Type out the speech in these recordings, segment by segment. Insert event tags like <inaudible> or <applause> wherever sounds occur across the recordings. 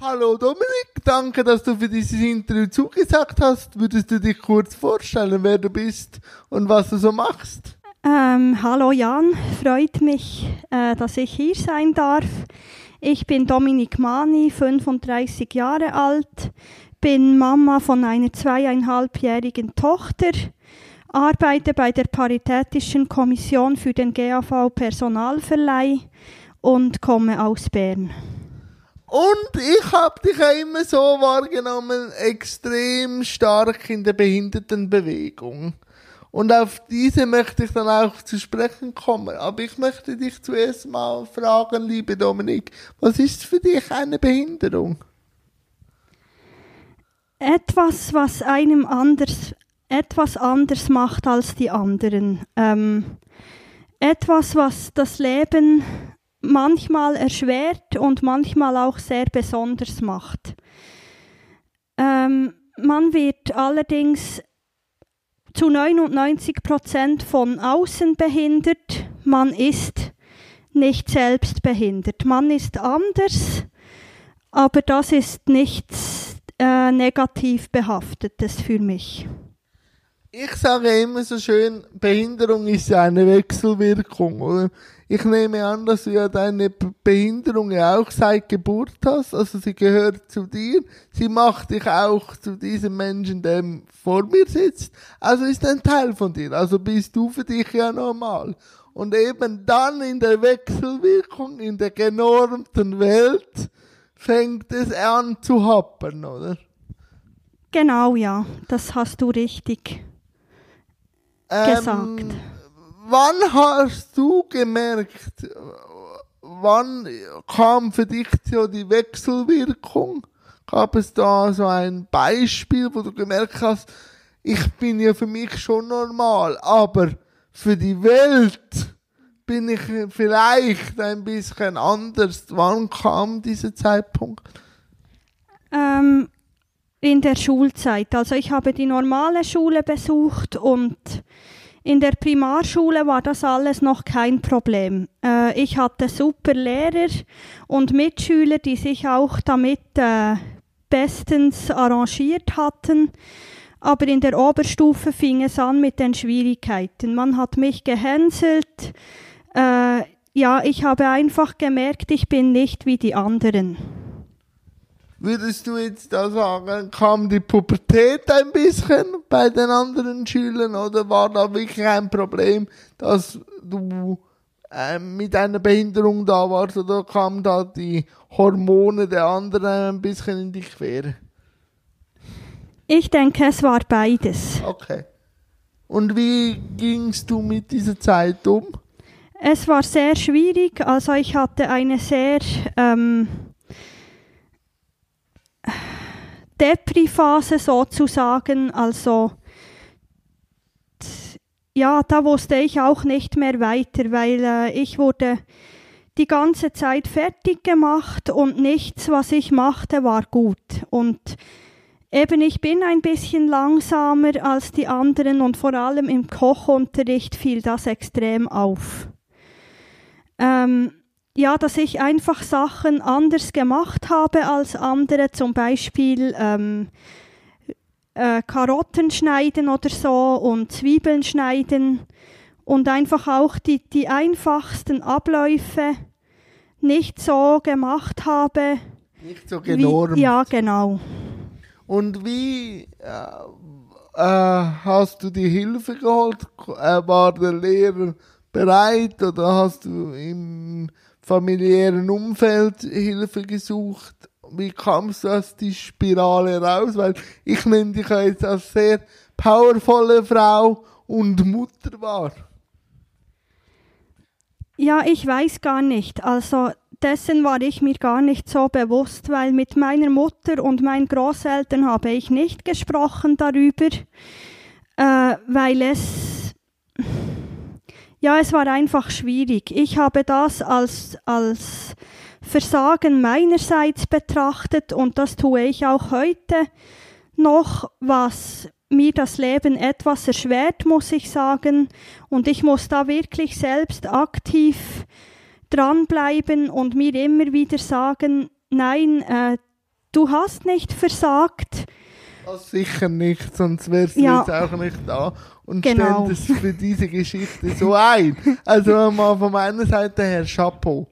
Hallo Dominik, danke, dass du für dieses Interview zugesagt hast. Würdest du dich kurz vorstellen, wer du bist und was du so machst? Ähm, hallo Jan, freut mich, äh, dass ich hier sein darf. Ich bin Dominik Mani, 35 Jahre alt, bin Mama von einer zweieinhalbjährigen Tochter, arbeite bei der Paritätischen Kommission für den GAV Personalverleih und komme aus Bern. Und ich habe dich ja immer so wahrgenommen, extrem stark in der Behindertenbewegung. Und auf diese möchte ich dann auch zu sprechen kommen. Aber ich möchte dich zuerst mal fragen, liebe Dominik, was ist für dich eine Behinderung? Etwas, was einem anders, etwas anders macht als die anderen. Ähm, etwas, was das Leben manchmal erschwert und manchmal auch sehr besonders macht. Ähm, man wird allerdings zu 99 Prozent von außen behindert. Man ist nicht selbst behindert. Man ist anders, aber das ist nichts äh, negativ behaftetes für mich. Ich sage immer so schön, Behinderung ist ja eine Wechselwirkung, oder? Ich nehme an, dass du ja deine Behinderung ja auch seit Geburt hast, also sie gehört zu dir, sie macht dich auch zu diesem Menschen, der vor mir sitzt, also ist ein Teil von dir, also bist du für dich ja normal. Und eben dann in der Wechselwirkung, in der genormten Welt, fängt es an zu happen, oder? Genau, ja, das hast du richtig ähm, gesagt wann hast du gemerkt, wann kam für dich so die Wechselwirkung? Gab es da so ein Beispiel, wo du gemerkt hast, ich bin ja für mich schon normal, aber für die Welt bin ich vielleicht ein bisschen anders. Wann kam dieser Zeitpunkt? Ähm, in der Schulzeit. Also ich habe die normale Schule besucht und in der Primarschule war das alles noch kein Problem. Äh, ich hatte super Lehrer und Mitschüler, die sich auch damit äh, bestens arrangiert hatten. Aber in der Oberstufe fing es an mit den Schwierigkeiten. Man hat mich gehänselt. Äh, ja, ich habe einfach gemerkt, ich bin nicht wie die anderen. Würdest du jetzt da sagen, kam die Pubertät ein bisschen bei den anderen Schülern oder war da wirklich ein Problem, dass du äh, mit einer Behinderung da warst oder kamen da die Hormone der anderen ein bisschen in die Quere? Ich denke, es war beides. Okay. Und wie gingst du mit dieser Zeit um? Es war sehr schwierig. Also ich hatte eine sehr ähm, Depri-Phase sozusagen. Also ja, da wusste ich auch nicht mehr weiter, weil äh, ich wurde die ganze Zeit fertig gemacht und nichts, was ich machte, war gut. Und eben ich bin ein bisschen langsamer als die anderen und vor allem im Kochunterricht fiel das extrem auf. Ähm, ja, dass ich einfach Sachen anders gemacht habe als andere, zum Beispiel ähm, äh, Karotten schneiden oder so und Zwiebeln schneiden und einfach auch die, die einfachsten Abläufe nicht so gemacht habe. Nicht so genormt. Wie, ja, genau. Und wie äh, äh, hast du die Hilfe geholt? Äh, war der Lehrer bereit oder hast du im familiären Umfeld Hilfe gesucht? Wie kamst du aus die Spirale raus? Weil ich nehme dich jetzt als sehr powervolle Frau und Mutter wahr. Ja, ich weiß gar nicht. Also dessen war ich mir gar nicht so bewusst, weil mit meiner Mutter und meinen Großeltern habe ich nicht gesprochen darüber, äh, weil es ja, es war einfach schwierig. Ich habe das als, als Versagen meinerseits betrachtet und das tue ich auch heute noch, was mir das Leben etwas erschwert, muss ich sagen. Und ich muss da wirklich selbst aktiv dranbleiben und mir immer wieder sagen, nein, äh, du hast nicht versagt. Das sicher nicht, sonst wärst du Ja. jetzt auch nicht da und Genau. stellst für diese Geschichte so ein. Also mal von meiner Seite her Chapeau.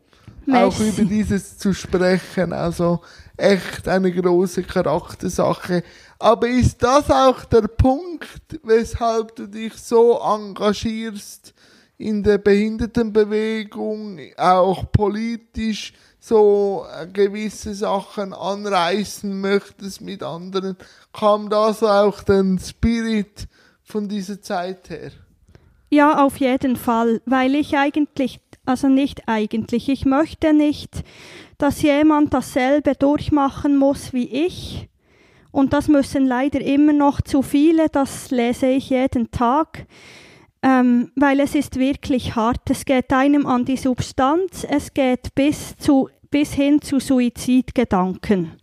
Auch Merci. über dieses zu sprechen, also echt eine große Charaktersache. Aber ist das auch der Punkt, weshalb du dich so engagierst in der Behindertenbewegung, auch politisch so äh, gewisse Sachen anreißen möchtest mit anderen? Kam da so auch der Spirit von dieser Zeit her? Ja, auf jeden Fall, weil ich eigentlich, also nicht eigentlich, ich möchte nicht, dass jemand dasselbe durchmachen muss wie ich. Und das müssen leider immer noch zu viele, das lese ich jeden Tag, ähm, weil es ist wirklich hart. Es geht einem an die Substanz, es geht bis, zu, bis hin zu Suizidgedanken.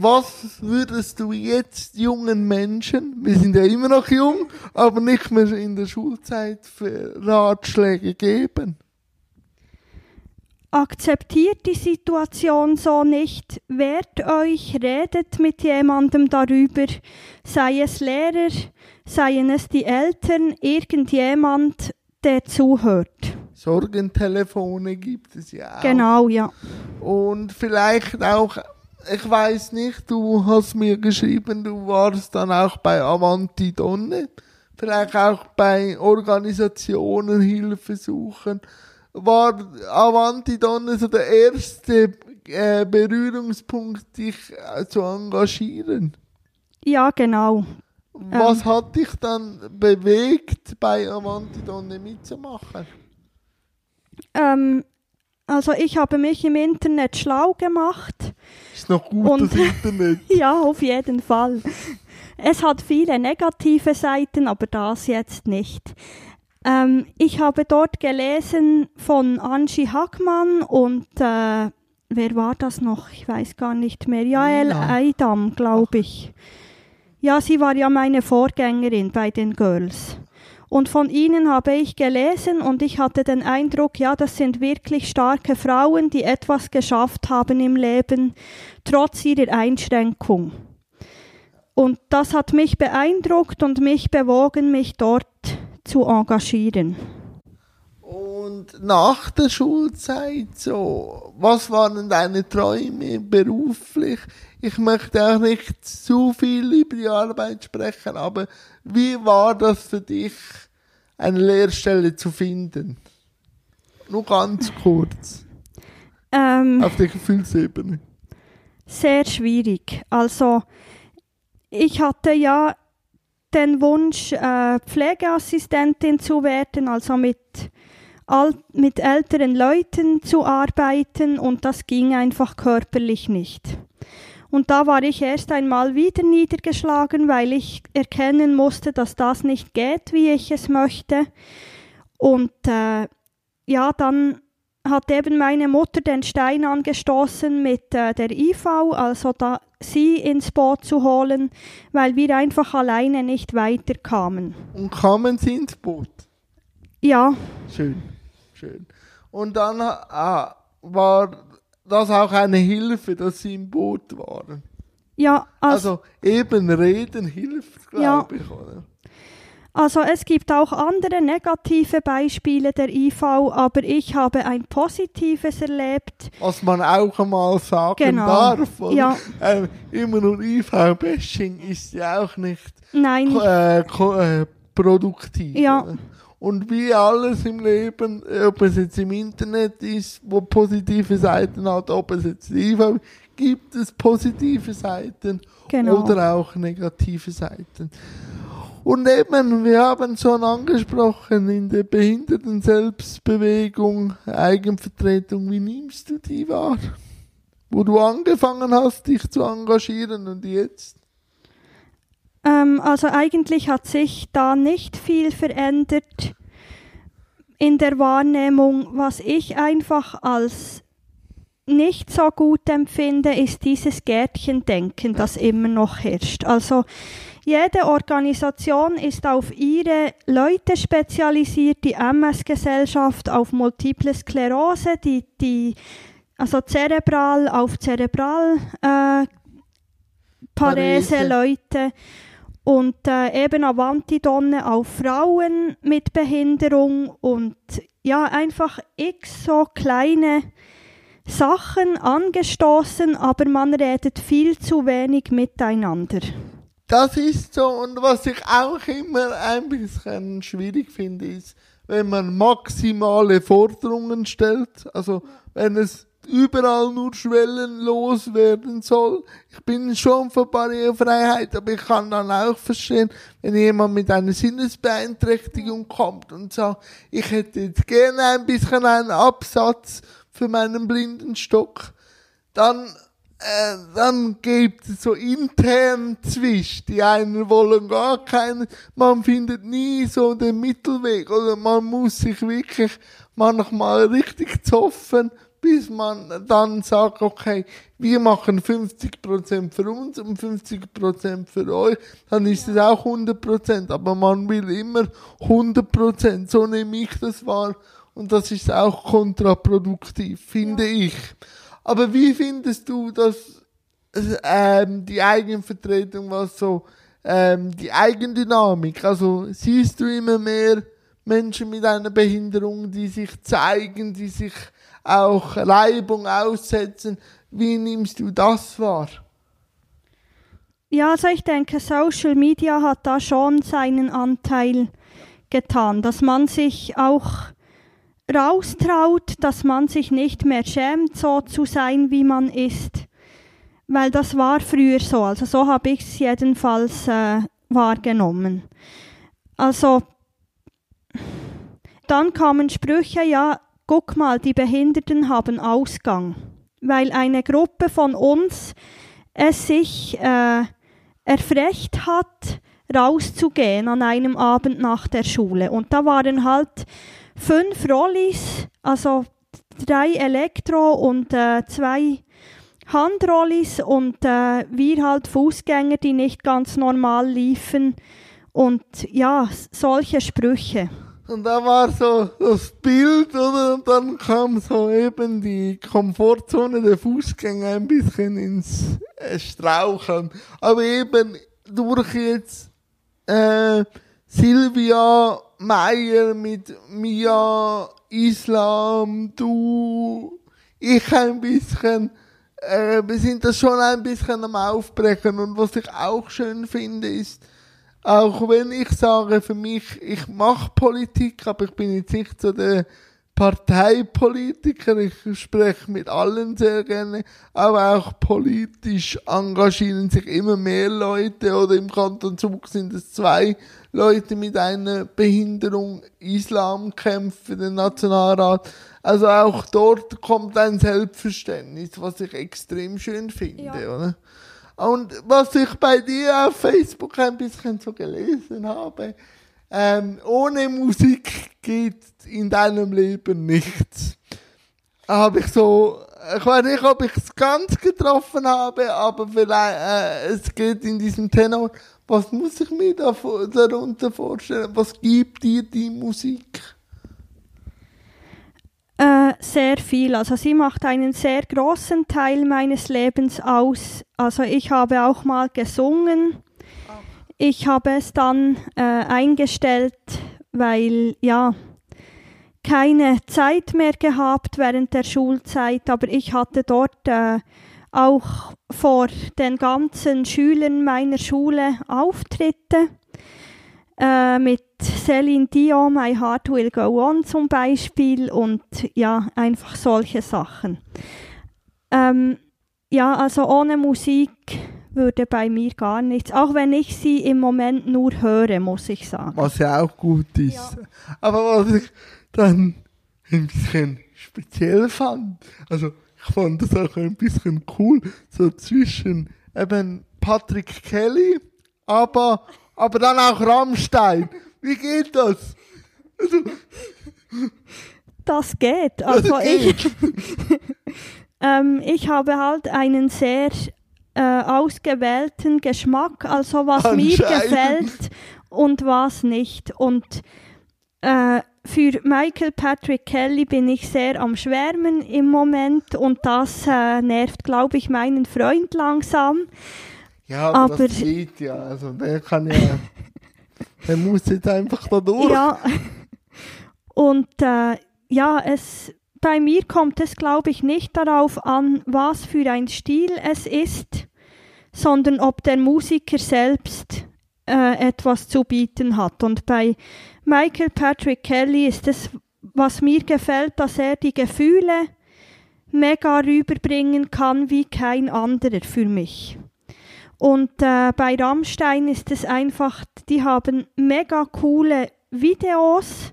Was würdest du jetzt jungen Menschen, wir sind ja immer noch jung, aber nicht mehr in der Schulzeit, für Ratschläge geben? Akzeptiert die Situation so nicht, wehrt euch, redet mit jemandem darüber, sei es Lehrer, seien es die Eltern, irgendjemand, der zuhört. Sorgentelefone gibt es ja auch. Genau, ja. Und vielleicht auch, ich weiß nicht, du hast mir geschrieben, du warst dann auch bei Avanti Donne, vielleicht auch bei Organisationen Hilfe suchen. War Avanti Donne so der erste äh, Berührungspunkt, dich äh, zu engagieren? Ja, genau. Was hat dich dann bewegt, bei Avanti Donne mitzumachen? Ähm, also ich habe mich im Internet schlau gemacht. Ist noch gut, Und- das Internet. <laughs> Ja, auf jeden Fall. Es hat viele negative Seiten, aber das jetzt nicht. Ähm, ich habe dort gelesen von Angie Hackmann und äh, wer war das noch? Ich weiß gar nicht mehr. Jael Nina. Eidam, glaube ich. Ja, sie war ja meine Vorgängerin bei den Girls. Und von ihnen habe ich gelesen und ich hatte den Eindruck, ja, das sind wirklich starke Frauen, die etwas geschafft haben im Leben, trotz ihrer Einschränkung. Und das hat mich beeindruckt und mich bewogen, mich dort zu engagieren. Und nach der Schulzeit so, was waren deine Träume beruflich? Ich möchte auch nicht zu viel über die Arbeit sprechen, aber wie war das für dich, eine Lehrstelle zu finden? Nur ganz kurz, Ähm, auf der Gefühlsebene. sehr schwierig. Also ich hatte ja den Wunsch, äh, Pflegeassistentin zu werden, also mit, mit älteren Leuten zu arbeiten und das ging einfach körperlich nicht. Und da war ich erst einmal wieder niedergeschlagen, weil ich erkennen musste, dass das nicht geht, wie ich es möchte. Und äh, ja, dann hat eben meine Mutter den Stein angestoßen mit äh, der IV, also da sie ins Boot zu holen, weil wir einfach alleine nicht weiterkamen. Und kamen sie ins Boot? Ja, Schön, schön. Und dann ah, war das auch eine Hilfe, dass sie im Boot waren. ja, also, Also eben reden hilft, Ja. glaube ich, oder? also es gibt auch andere negative Beispiele der IV, aber ich habe ein positives erlebt. Was man auch einmal sagen Genau. darf. Oder? Ja. Ähm, immer nur IV-Bashing ist ja auch nicht Nein, äh, äh, produktiv. Ja. Oder? Und wie alles im Leben, ob es jetzt im Internet ist, wo positive Seiten hat, ob es jetzt die IV gibt es positive Seiten Genau. oder auch negative Seiten. Und eben, wir haben schon angesprochen, in der Behinderten-Selbstbewegung, Eigenvertretung, wie nimmst du die wahr? Wo du angefangen hast, dich zu engagieren und jetzt? Ähm, also eigentlich hat sich da nicht viel verändert in der Wahrnehmung. Was ich einfach als nicht so gut empfinde, ist dieses Gärtchendenken, das immer noch herrscht. Also jede Organisation ist auf ihre Leute spezialisiert, die MS-Gesellschaft auf Multiple Sklerose, die, die also zerebral auf zerebral äh, Parese, Parese. Leute und äh, eben Avantidonne auf Frauen mit Behinderung und ja, einfach x so kleine Sachen angestoßen, aber man redet viel zu wenig miteinander. Das ist so. Und was ich auch immer ein bisschen schwierig finde, ist, wenn man maximale Forderungen stellt. Also, wenn es überall nur schwellenlos werden soll. Ich bin schon für Barrierefreiheit, aber ich kann dann auch verstehen, wenn jemand mit einer Sinnesbeeinträchtigung kommt und sagt, ich hätte jetzt gerne ein bisschen einen Absatz für meinen Blindenstock, dann äh, dann gibt es so intern Zwisch. Die einen wollen gar keinen, man findet nie so den Mittelweg oder man muss sich wirklich manchmal richtig zoffen, bis man dann sagt, okay, wir machen 50% für uns und 50% für euch, dann ist es auch 100%, aber man will immer 100%, so nehme ich das wahr. Und das ist auch kontraproduktiv, finde ich. Aber wie findest du, dass ähm, die Eigenvertretung, was so ähm, die Eigendynamik, also siehst du immer mehr Menschen mit einer Behinderung, die sich zeigen, die sich auch Reibung aussetzen. Wie nimmst du das wahr? Ja, also ich denke, Social Media hat da schon seinen Anteil getan, dass man sich auch raustraut, dass man sich nicht mehr schämt, so zu sein, wie man ist. Weil das war früher so, also so habe ich es jedenfalls äh, wahrgenommen. Also dann kamen Sprüche, ja, guck mal, die Behinderten haben Ausgang, weil eine Gruppe von uns es sich äh, erfrecht hat, rauszugehen an einem Abend nach der Schule. Und da waren halt fünf Rollis, also drei Elektro und äh, zwei Handrollis und äh, wir halt Fußgänger, die nicht ganz normal liefen und ja, solche Sprüche. Und da war so das Bild, oder? Und dann kam so eben die Komfortzone der Fußgänger ein bisschen ins äh, Straucheln. Aber eben durch jetzt äh, Silvia Meier mit Mia, Islam, du, ich ein bisschen, äh, wir sind das schon ein bisschen am Aufbrechen. Und was ich auch schön finde, ist, auch wenn ich sage, für mich, ich mache Politik, aber ich bin jetzt nicht so der Parteipolitiker, ich spreche mit allen sehr gerne, aber auch politisch engagieren sich immer mehr Leute oder im Kanton Zug sind es zwei Leute mit einer Behinderung, Islamkämpfer für den Nationalrat. Also auch dort kommt ein Selbstverständnis, was ich extrem schön finde, Ja. oder? Und was ich bei dir auf Facebook ein bisschen so gelesen habe, ähm, ohne Musik geht in deinem Leben nichts. Habe ich so, ich weiß nicht, ob ich es ganz getroffen habe, aber vielleicht, äh, es geht in diesem Tenor. Was muss ich mir da, darunter vorstellen? Was gibt dir die Musik? Äh, sehr viel. Also sie macht einen sehr großen Teil meines Lebens aus. Also ich habe auch mal gesungen. Ich habe es dann äh, eingestellt, weil ja keine Zeit mehr gehabt während der Schulzeit, aber ich hatte dort äh, auch vor den ganzen Schülern meiner Schule Auftritte äh, mit Celine Dion, My Heart Will Go On zum Beispiel und ja, einfach solche Sachen. Ähm, ja, also ohne Musik würde bei mir gar nichts, auch wenn ich sie im Moment nur höre, muss ich sagen. Was ja auch gut ist. Ja. Aber was ich dann ein bisschen speziell fand, also ich fand das auch ein bisschen cool, so zwischen eben Patrick Kelly, aber, aber dann auch Rammstein. Wie geht das? Also, Das geht. Also ich, geht. <laughs> ähm, ich habe halt einen sehr äh, ausgewählten Geschmack, also was mir gefällt und was nicht. Und äh, für Michael Patrick Kelly bin ich sehr am Schwärmen im Moment und das äh, nervt, glaube ich, meinen Freund langsam. Ja, aber, Aber- das geht ja. Also der kann ja. <laughs> der muss jetzt einfach da durch. Ja. Und äh, ja, es, bei mir kommt es, glaube ich, nicht darauf an, was für ein Stil es ist, sondern ob der Musiker selbst äh, etwas zu bieten hat. Und bei Michael Patrick Kelly ist es, was mir gefällt, dass er die Gefühle mega rüberbringen kann wie kein anderer für mich. Und äh, bei Rammstein ist es einfach, die haben mega coole Videos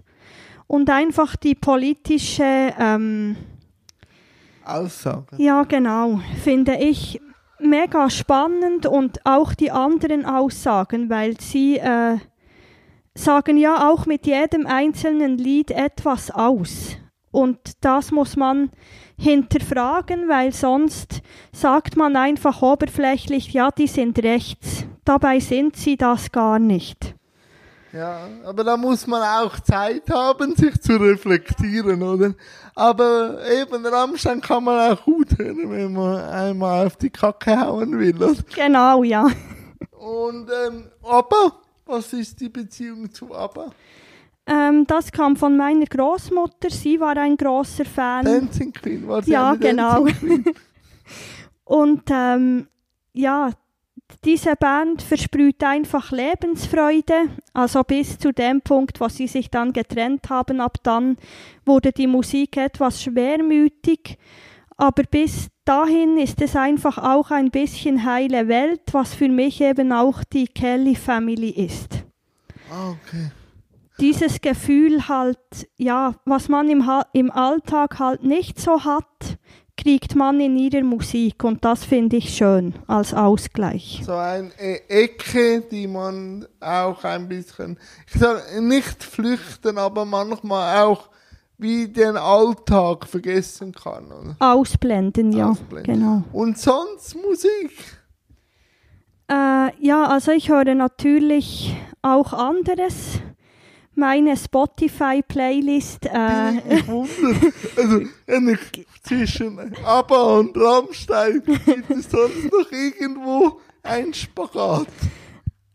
und einfach die politische, ähm, Aussage. ja genau, finde ich mega spannend und auch die anderen Aussagen, weil sie äh, sagen ja auch mit jedem einzelnen Lied etwas aus. Und das muss man hinterfragen, weil sonst sagt man einfach oberflächlich, ja, die sind rechts. Dabei sind sie das gar nicht. Ja, aber da muss man auch Zeit haben, sich zu reflektieren, oder? Aber eben Rammstein kann man auch gut hören, wenn man einmal auf die Kacke hauen will, oder? Genau, ja. Und ähm, ABBA, was ist die Beziehung zu ABBA? Ähm, das kam von meiner Großmutter. Sie war ein großer Fan. Dancing Queen, war sie Ja, genau. <laughs> Und ähm, ja, diese Band versprüht einfach Lebensfreude. Also bis zu dem Punkt, wo sie sich dann getrennt haben. Ab dann wurde die Musik etwas schwermütig. Aber bis dahin ist es einfach auch ein bisschen heile Welt, was für mich eben auch die Kelly Family ist. Ah, okay. Dieses Gefühl halt, ja, was man im, im Alltag halt nicht so hat, kriegt man in ihrer Musik und das finde ich schön als Ausgleich. So eine Ecke, die man auch ein bisschen, ich sag nicht flüchten, aber manchmal auch wie den Alltag vergessen kann. Oder? Ausblenden, ja, Ausblenden. genau. Und sonst Musik. Äh, ja, also ich höre natürlich auch anderes. Meine Spotify-Playlist, äh, Ich <laughs> wundere. Also, wenn ich zwischen ABBA und Rammstein gibt es sonst noch irgendwo ein Spagat.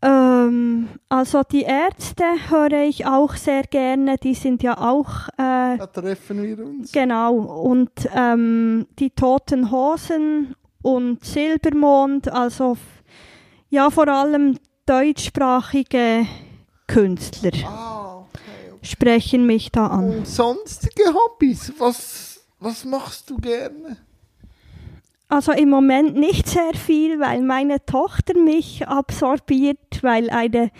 ähm, also die Ärzte höre ich auch sehr gerne, die sind ja auch äh, Da treffen wir uns. Genau, und ähm, die Toten Hosen und Silbermond, also ja vor allem deutschsprachige Künstler Ah. Sprechen mich da an. Und sonstige Hobbys, was, was machst du gerne? Also im Moment nicht sehr viel, weil meine Tochter mich absorbiert, weil eine,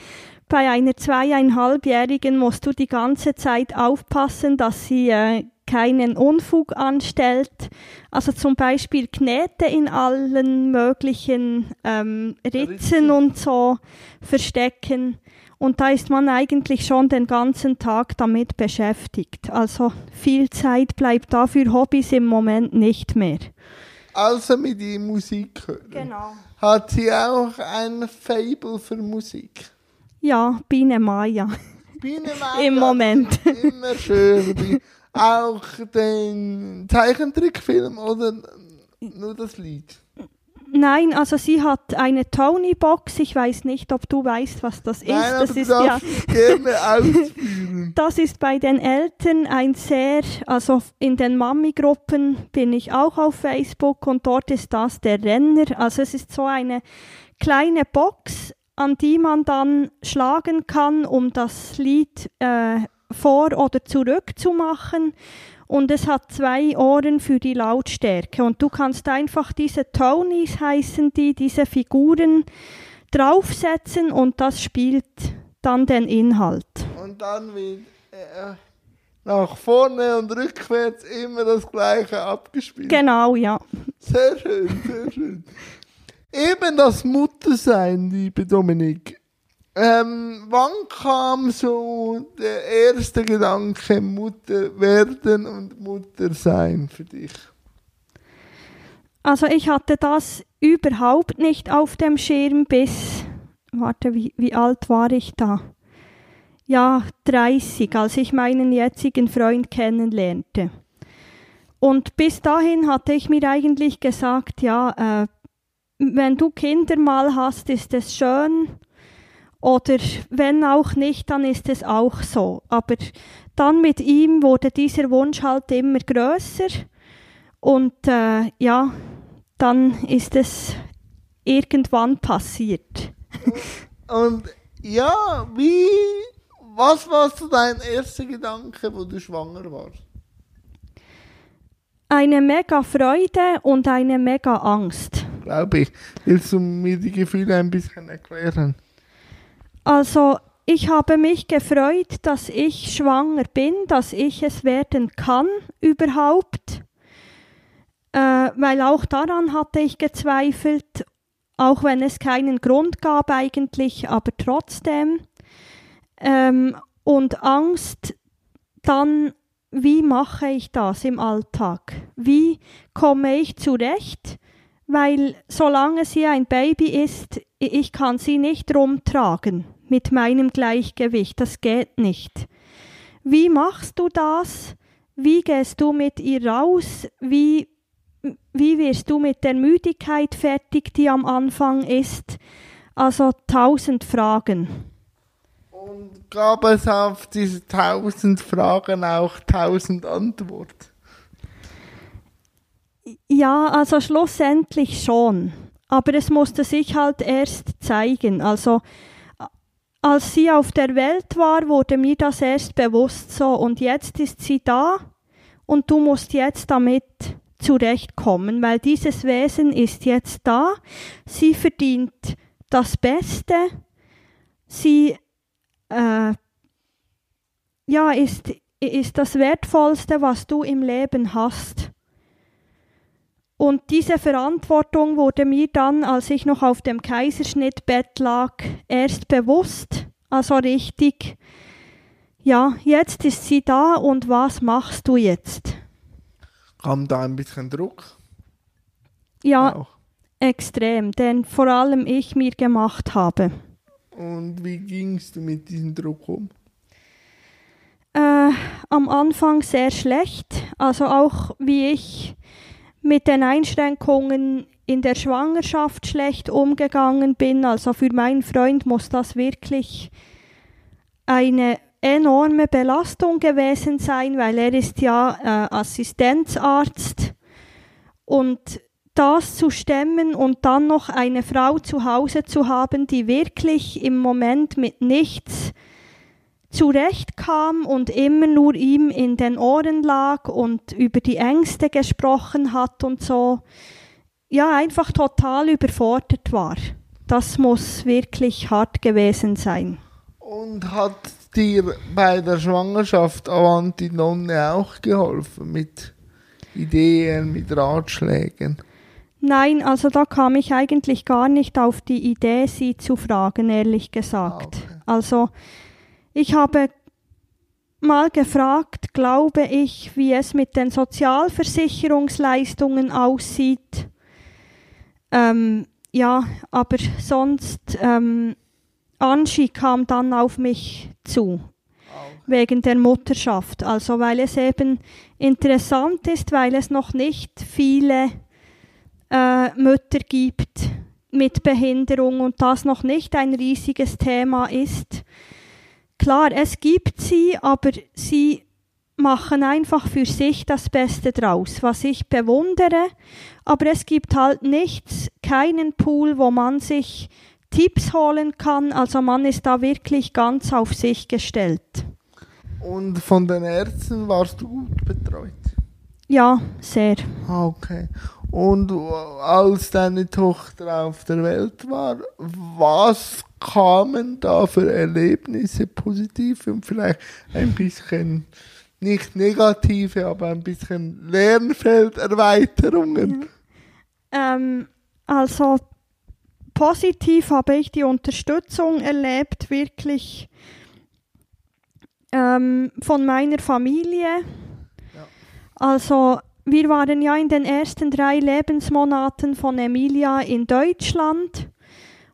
bei einer zweieinhalbjährigen musst du die ganze Zeit aufpassen, dass sie äh, keinen Unfug anstellt. Also zum Beispiel Knete in allen möglichen ähm, Ritzen Ritzen. und so verstecken. Und da ist man eigentlich schon den ganzen Tag damit beschäftigt. Also viel Zeit bleibt da für Hobbys im Moment nicht mehr. Also mit ihr Musik hören. Genau. Hat sie auch ein Fable für Musik? Ja, Biene Maya. Biene <laughs> Maya, Im Moment. Immer schön. Auch den Zeichentrickfilm oder nur das Lied? Nein, also sie hat eine Tony-Box. Ich weiß nicht, ob du weißt, was das ist. Nein, das ist ja, gerne <laughs> ausführen. das ist bei den Eltern ein sehr, also in den Mami-Gruppen bin ich auch auf Facebook und dort ist das der Renner. Also es ist so eine kleine Box, an die man dann schlagen kann, um das Lied äh, vor oder zurück zu machen. Und es hat zwei Ohren für die Lautstärke. Und du kannst einfach diese Tonys heißen die, diese Figuren draufsetzen und das spielt dann den Inhalt. Und dann wird äh, nach vorne und rückwärts immer das gleiche abgespielt. Genau, ja. Sehr schön, sehr schön. Eben das Muttersein, liebe Dominik. Ähm, wann kam so der erste Gedanke Mutter werden und Mutter sein für dich? Also ich hatte das überhaupt nicht auf dem Schirm bis, warte, wie, wie alt war ich da? ja, 30, als ich meinen jetzigen Freund kennenlernte. Und bis dahin hatte ich mir eigentlich gesagt, ja, äh, wenn du Kinder mal hast, ist es schön. Oder wenn auch nicht, dann ist es auch so. Aber dann mit ihm wurde dieser Wunsch halt immer größer. Und äh, ja, dann ist es irgendwann passiert. <laughs> Und ja, wie, was war so dein erster Gedanke, wo du schwanger warst? Eine mega Freude und eine mega Angst. Glaube ich. Willst du mir die Gefühle ein bisschen erklären? Also, ich habe mich gefreut, dass ich schwanger bin, dass ich es werden kann überhaupt, äh, weil auch daran hatte ich gezweifelt, auch wenn es keinen Grund gab eigentlich, aber trotzdem. Ähm, und Angst dann, wie mache ich das im Alltag? Wie komme ich zurecht? Weil solange sie ein Baby ist, ich kann sie nicht rumtragen mit meinem Gleichgewicht. Das geht nicht. Wie machst du das? Wie gehst du mit ihr raus? Wie, wie wirst du mit der Müdigkeit fertig, die am Anfang ist? Also tausend Fragen. Und gab es auf diese tausend Fragen auch tausend Antworten? Ja, also schlussendlich schon. Aber es musste sich halt erst zeigen. Also als sie auf der Welt war, wurde mir das erst bewusst so. Und jetzt ist sie da und du musst jetzt damit zurechtkommen, weil dieses Wesen ist jetzt da. Sie verdient das Beste. Sie äh, ja, ist, ist das Wertvollste, was du im Leben hast. Und diese Verantwortung wurde mir dann, als ich noch auf dem Kaiserschnittbett lag, erst bewusst, also richtig, ja, jetzt ist sie da und was machst du jetzt? Kam da ein bisschen Druck? Ja, Auch. extrem, den vor allem ich mir gemacht habe. Und wie gingst du mit diesem Druck um? Äh, am Anfang sehr schlecht, also auch wie ich mit den Einschränkungen in der Schwangerschaft schlecht umgegangen bin. Also für meinen Freund muss das wirklich eine enorme Belastung gewesen sein, weil er ist ja äh, Assistenzarzt und das zu stemmen und dann noch eine Frau zu Hause zu haben, die wirklich im Moment mit nichts zurechtkam und immer nur ihm in den Ohren lag und über die Ängste gesprochen hat und so, ja, einfach total überfordert war. Das muss wirklich hart gewesen sein. Und hat dir bei der Schwangerschaft Avanti Nonne auch geholfen mit Ideen, mit Ratschlägen? Nein, also da kam ich eigentlich gar nicht auf die Idee, sie zu fragen, ehrlich gesagt. Ah, okay. Also ich habe mal gefragt, glaube ich, wie es mit den Sozialversicherungsleistungen aussieht. Ähm, ja, aber sonst, ähm, Angie kam dann auf mich zu, wegen der Mutterschaft. Also weil es eben interessant ist, weil es noch nicht viele äh, Mütter gibt mit Behinderung und das noch nicht ein riesiges Thema ist. Klar, es gibt sie, aber sie machen einfach für sich das Beste draus, was ich bewundere. Aber es gibt halt nichts, keinen Pool, wo man sich Tipps holen kann. Also man ist da wirklich ganz auf sich gestellt. Und von den Ärzten warst du gut betreut? Ja, sehr. Ah, okay. Und als deine Tochter auf der Welt war, was kamen da für Erlebnisse, positive und vielleicht ein bisschen nicht negative, aber ein bisschen Lernfelderweiterungen? Ähm, also positiv habe ich die Unterstützung erlebt, wirklich ähm, von meiner Familie. Ja. Also wir waren ja in den ersten drei Lebensmonaten von Emilia in Deutschland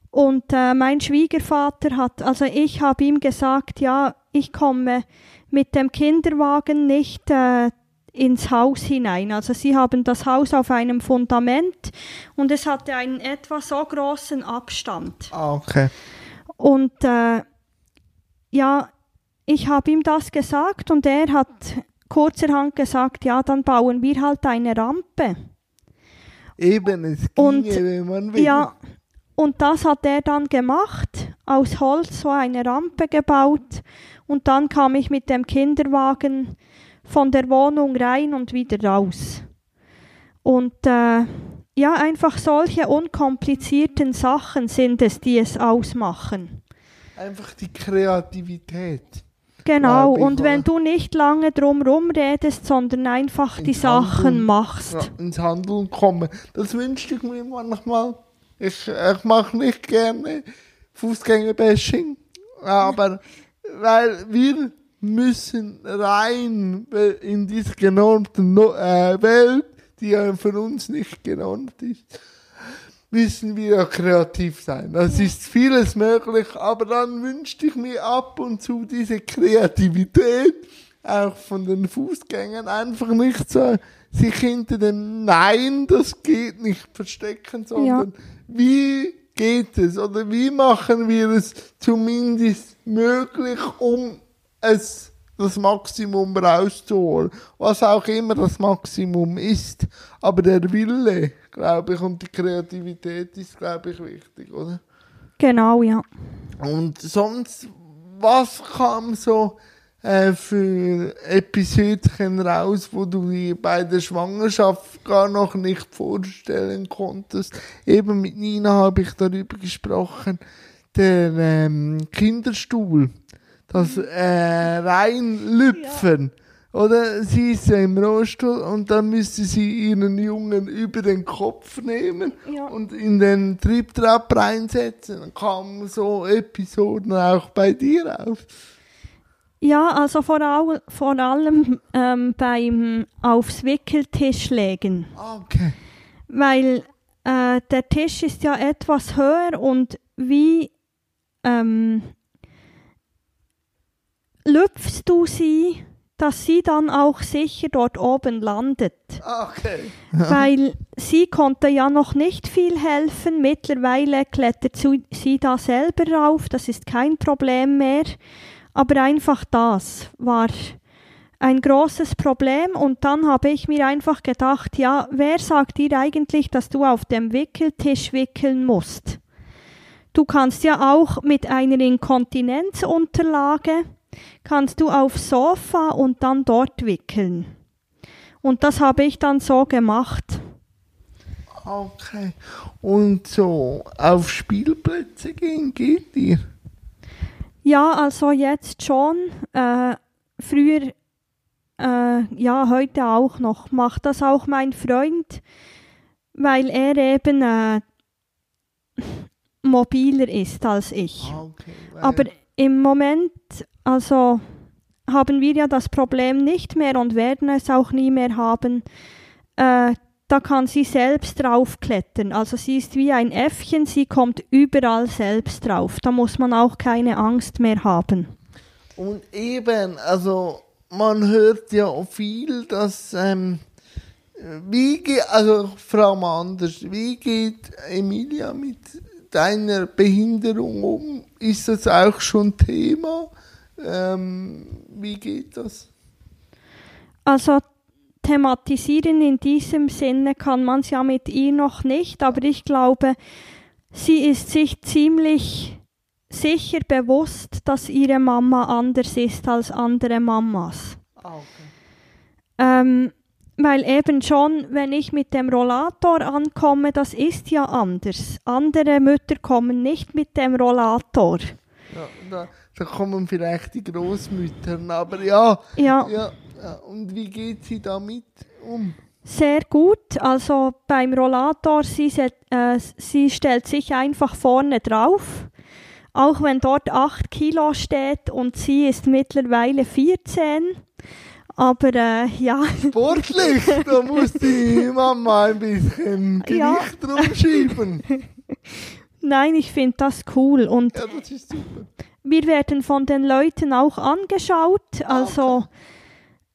Und äh, mein Schwiegervater hat, also ich habe ihm gesagt, ja, ich komme mit dem Kinderwagen nicht äh, ins Haus hinein. Also sie haben das Haus auf einem Fundament und es hatte einen etwa so großen Abstand. Ah, okay. Und äh, ja, ich habe ihm das gesagt und er hat kurzerhand gesagt, ja, dann bauen wir halt eine Rampe. Eben, es ginge, Und- wenn man will. Ja, und das hat er dann gemacht, aus Holz so eine Rampe gebaut und dann kam ich mit dem Kinderwagen von der Wohnung rein und wieder raus. Und äh, ja, einfach solche unkomplizierten Sachen sind es, die es ausmachen. Einfach die Kreativität. Genau, und wenn du nicht lange drum redest, sondern einfach die Sachen Handeln. machst. ja, ins Handeln kommen. Das wünschte ich mir manchmal. Ich, ich mache nicht gerne Fußgängerbashing, aber weil wir müssen rein in diese genormte No- äh, Welt, die ja für uns nicht genormt ist, müssen wir ja kreativ sein. Es ist vieles möglich, aber dann wünschte ich mir ab und zu diese Kreativität, auch von den Fußgängern, einfach nicht so sich hinter dem Nein, das geht nicht verstecken, sondern wie geht es oder wie machen wir es zumindest möglich, um es das Maximum rauszuholen, was auch immer das Maximum ist. Aber der Wille, glaube ich, und die Kreativität ist, glaube ich, wichtig, oder? Genau, ja. Und sonst, was kam so äh, für Episodchen raus, wo du dir bei der Schwangerschaft gar noch nicht vorstellen konntest? Eben mit Nina habe ich darüber gesprochen, der ähm, Kinderstuhl, das äh, Reinlüpfen. Oder sie ist ja im Rollstuhl und dann müsste sie ihren Jungen über den Kopf nehmen Ja. und in den Triebtrap reinsetzen. Dann kamen so Episoden auch bei dir auf. Ja, also vor, all, vor allem ähm, beim aufs Wickeltisch legen. Okay. Weil äh, der Tisch ist ja etwas höher und wie ähm, lüpfst du sie, dass sie dann auch sicher dort oben landet? Okay. Weil sie konnte ja noch nicht viel helfen. Mittlerweile klettert sie da selber rauf, das ist kein Problem mehr. Aber einfach das war ein großes Problem und dann habe ich mir einfach gedacht, ja, wer sagt dir eigentlich, dass du auf dem Wickeltisch wickeln musst? Du kannst ja auch mit einer Inkontinenzunterlage, kannst du aufs Sofa und dann dort wickeln. Und das habe ich dann so gemacht. Okay. Und so auf Spielplätze gehen geht dir? Ja, also jetzt schon. Äh, früher, äh, ja, heute auch noch. Macht das auch mein Freund, weil er eben äh, mobiler ist als ich. Ah, Okay. Aber im Moment, also haben wir ja das Problem nicht mehr und werden es auch nie mehr haben. Äh, da kann sie selbst draufklettern. Also sie ist wie ein Äffchen, sie kommt überall selbst drauf. Da muss man auch keine Angst mehr haben. Und eben, also man hört ja viel, dass ähm, wie geht, also Frau Manders, wie geht Emilia mit deiner Behinderung um? Ist das auch schon Thema? Ähm, wie geht das? Also thematisieren in diesem Sinne kann man es ja mit ihr noch nicht, aber ich glaube, sie ist sich ziemlich sicher bewusst, dass ihre Mama anders ist als andere Mamas. Ah, okay. Ähm, weil eben schon, wenn ich mit dem Rollator ankomme, das ist ja anders. Andere Mütter kommen nicht mit dem Rollator. Ja, da, kommen vielleicht die Großmütter, aber ja, Ja, ja, ja. Und wie geht sie damit um? sehr gut. Also beim Rollator, sie, äh, sie stellt sich einfach vorne drauf. Auch wenn dort 8 Kilo steht und sie ist mittlerweile 14. Aber äh, ja, Sportlich, da muss die <laughs> Mama ein bisschen Ja. Gewicht rumschieben. <laughs> Nein, ich finde das cool und Ja, das ist super. Wir werden von den Leuten auch angeschaut. Also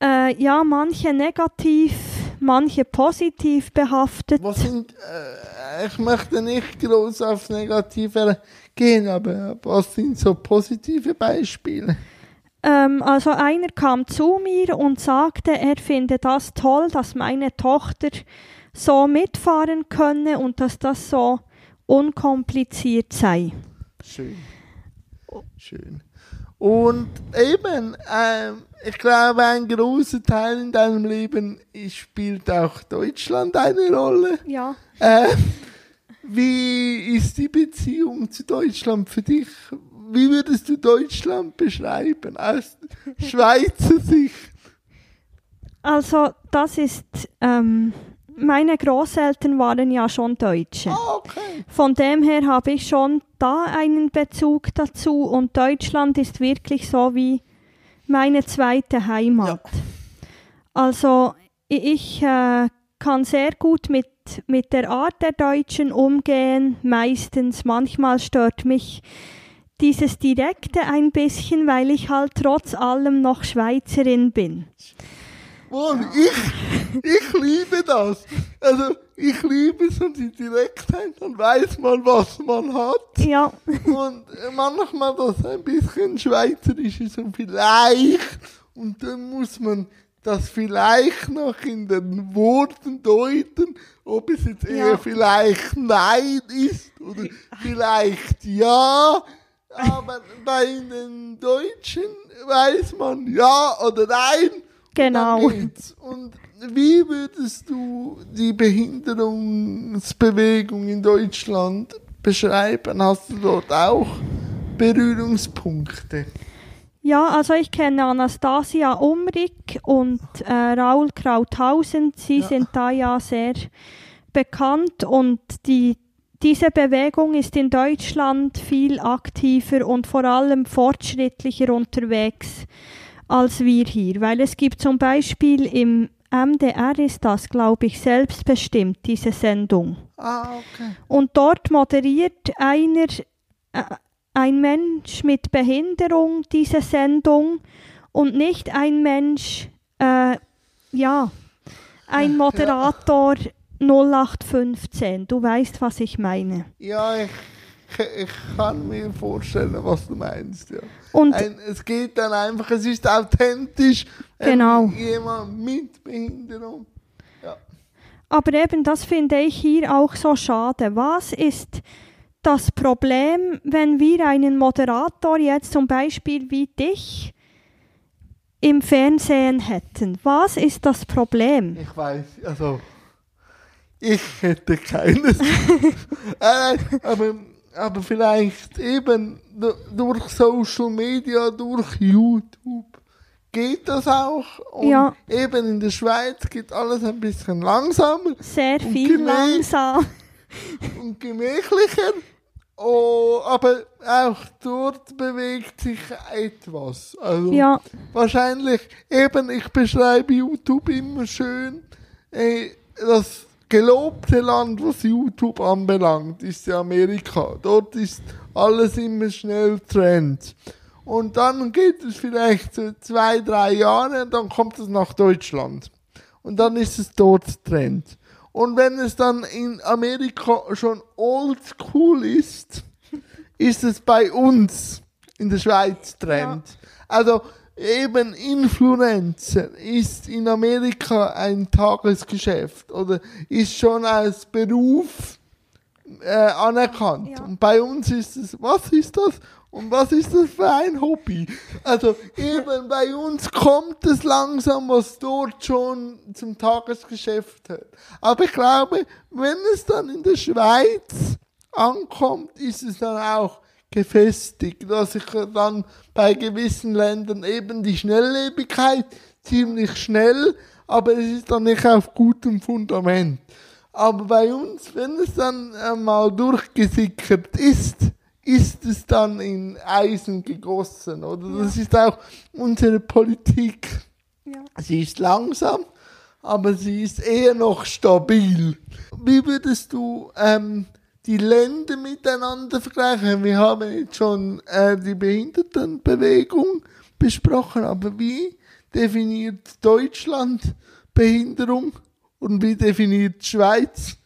äh, ja, manche negativ, manche positiv behaftet. Was sind, äh, ich möchte nicht groß aufs Negative gehen, aber was sind so positive Beispiele? Ähm, also einer kam zu mir und sagte, er finde das toll, dass meine Tochter so mitfahren könne und dass das so unkompliziert sei. Schön. Schön. Und eben, ähm, ich glaube, ein großer Teil in deinem Leben spielt auch Deutschland eine Rolle. Ja. Äh, wie ist die Beziehung zu Deutschland für dich? Wie würdest du Deutschland beschreiben aus <laughs> Schweizer Sicht? Also das ist, ähm, meine Großeltern waren ja schon Deutsche. Ah, okay. Von dem her habe ich schon da einen Bezug dazu und Deutschland ist wirklich so wie meine zweite Heimat. Also i- ich äh, kann sehr gut mit, mit der Art der Deutschen umgehen, meistens. Manchmal stört mich dieses Direkte ein bisschen, weil ich halt trotz allem noch Schweizerin bin. Und ich, ich liebe das. Also, ich liebe so die Direktheit, dann weiß man, was man hat. Ja, Und äh, manchmal das ein bisschen schweizerisch ist und vielleicht, und dann muss man das vielleicht noch in den Worten deuten, ob es jetzt eher Ja. vielleicht Nein ist oder vielleicht Ja. Aber bei den Deutschen weiß man Ja oder Nein. Genau. Und wie würdest du die Behinderungsbewegung in Deutschland beschreiben? Hast du dort auch Berührungspunkte? Ja, also ich kenne Anastasia Umrig und äh, Raul Krauthausen. Sie Ja. sind da ja sehr bekannt und die, diese Bewegung ist in Deutschland viel aktiver und vor allem fortschrittlicher unterwegs als wir hier, weil es gibt zum Beispiel im MDR ist das, glaube ich, selbstbestimmt, diese Sendung. Ah, okay. Und dort moderiert einer, äh, ein Mensch mit Behinderung diese Sendung und nicht ein Mensch, äh, ja, ein Moderator 0815. Du weißt, was ich meine. Ja, ich, ich kann mir vorstellen, was du meinst. Ja. Und Ein, es geht dann einfach, es ist authentisch. ähm, Genau. Jemand mit Behinderung. Aber eben, das finde ich hier auch so schade. Was ist das Problem, wenn wir einen Moderator jetzt zum Beispiel wie dich im Fernsehen hätten? Was ist das Problem? Ich weiß, also ich hätte keines. <laughs> äh, aber, aber vielleicht eben du- durch Social Media, durch YouTube geht das auch. Und Ja. eben in der Schweiz geht alles ein bisschen langsamer Sehr viel gemäß- langsam. und gemächlicher. Oh, aber auch dort bewegt sich etwas. Also Ja, wahrscheinlich eben, ich beschreibe YouTube immer schön, äh, das gelobte Land, was YouTube anbelangt, ist ja Amerika. Dort ist alles immer schnell Trend. Und dann geht es vielleicht so zwei, drei Jahre und dann kommt es nach Deutschland. Und dann ist es dort Trend. Und wenn es dann in Amerika schon old school ist, ist es bei uns in der Schweiz Trend. Also eben Influencer ist in Amerika ein Tagesgeschäft oder ist schon als Beruf äh, anerkannt. Ja. Und bei uns ist es, was ist das? Und was ist das für ein Hobby? Also eben bei uns kommt es langsam, was dort schon zum Tagesgeschäft hört. Aber ich glaube, wenn es dann in der Schweiz ankommt, ist es dann auch gefestigt, dass ich dann bei gewissen Ländern eben die Schnelllebigkeit ziemlich schnell, aber es ist dann nicht auf gutem Fundament. Aber bei uns, wenn es dann einmal durchgesickert ist, ist es dann in Eisen gegossen, oder? Das ist auch unsere Politik. Ja. Sie ist langsam, aber sie ist eher noch stabil. Wie würdest du ähm, die Länder miteinander vergleichen. Wir haben jetzt schon äh, die Behindertenbewegung besprochen, aber wie definiert Deutschland Behinderung und wie definiert Schweiz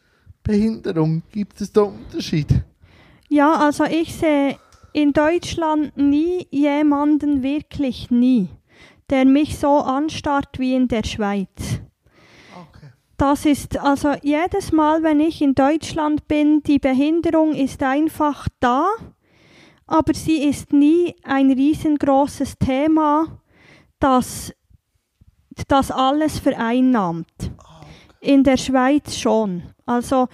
Behinderung? Gibt es da Unterschiede? Ja, also ich sehe in Deutschland nie jemanden, wirklich nie, der mich so anstarrt wie in der Schweiz. Das ist also jedes Mal, wenn ich in Deutschland bin, die Behinderung ist einfach da, aber sie ist nie ein riesengroßes Thema, das das alles vereinnahmt. In der Schweiz schon. Also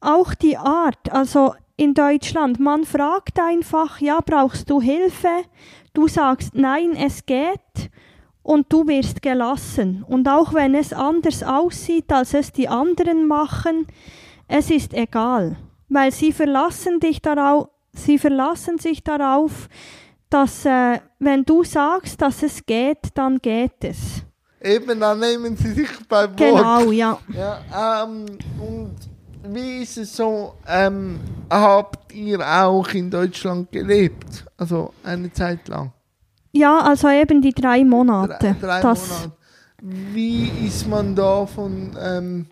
auch die Art, also in Deutschland, man fragt einfach, ja, brauchst du Hilfe? Du sagst, nein, es geht und du wirst gelassen. Und auch wenn es anders aussieht, als es die anderen machen, es ist egal, weil sie verlassen dich darauf, sie verlassen sich darauf, dass äh, wenn du sagst, dass es geht, dann geht es. Eben, dann nehmen sie sich beim Wort. Genau, ja. Ja, ähm, und wie ist es so, ähm, habt ihr auch in Deutschland gelebt? Also eine Zeit lang? Ja, also eben die drei Monate. Drei, drei Monate. Wie ist man da von ähm,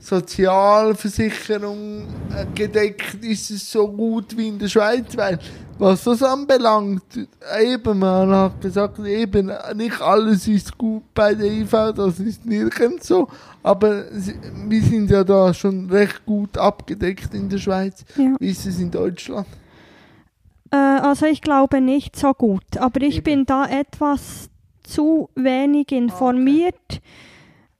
Sozialversicherung gedeckt? Ist es so gut wie in der Schweiz? Weil, was das anbelangt, eben, man hat gesagt, eben, nicht alles ist gut bei der IV, das ist nirgends so. Aber wir sind ja da schon recht gut abgedeckt in der Schweiz. ja. Wie ist es in Deutschland? Äh, also ich glaube nicht so gut, aber ich Eben. bin da etwas zu wenig informiert.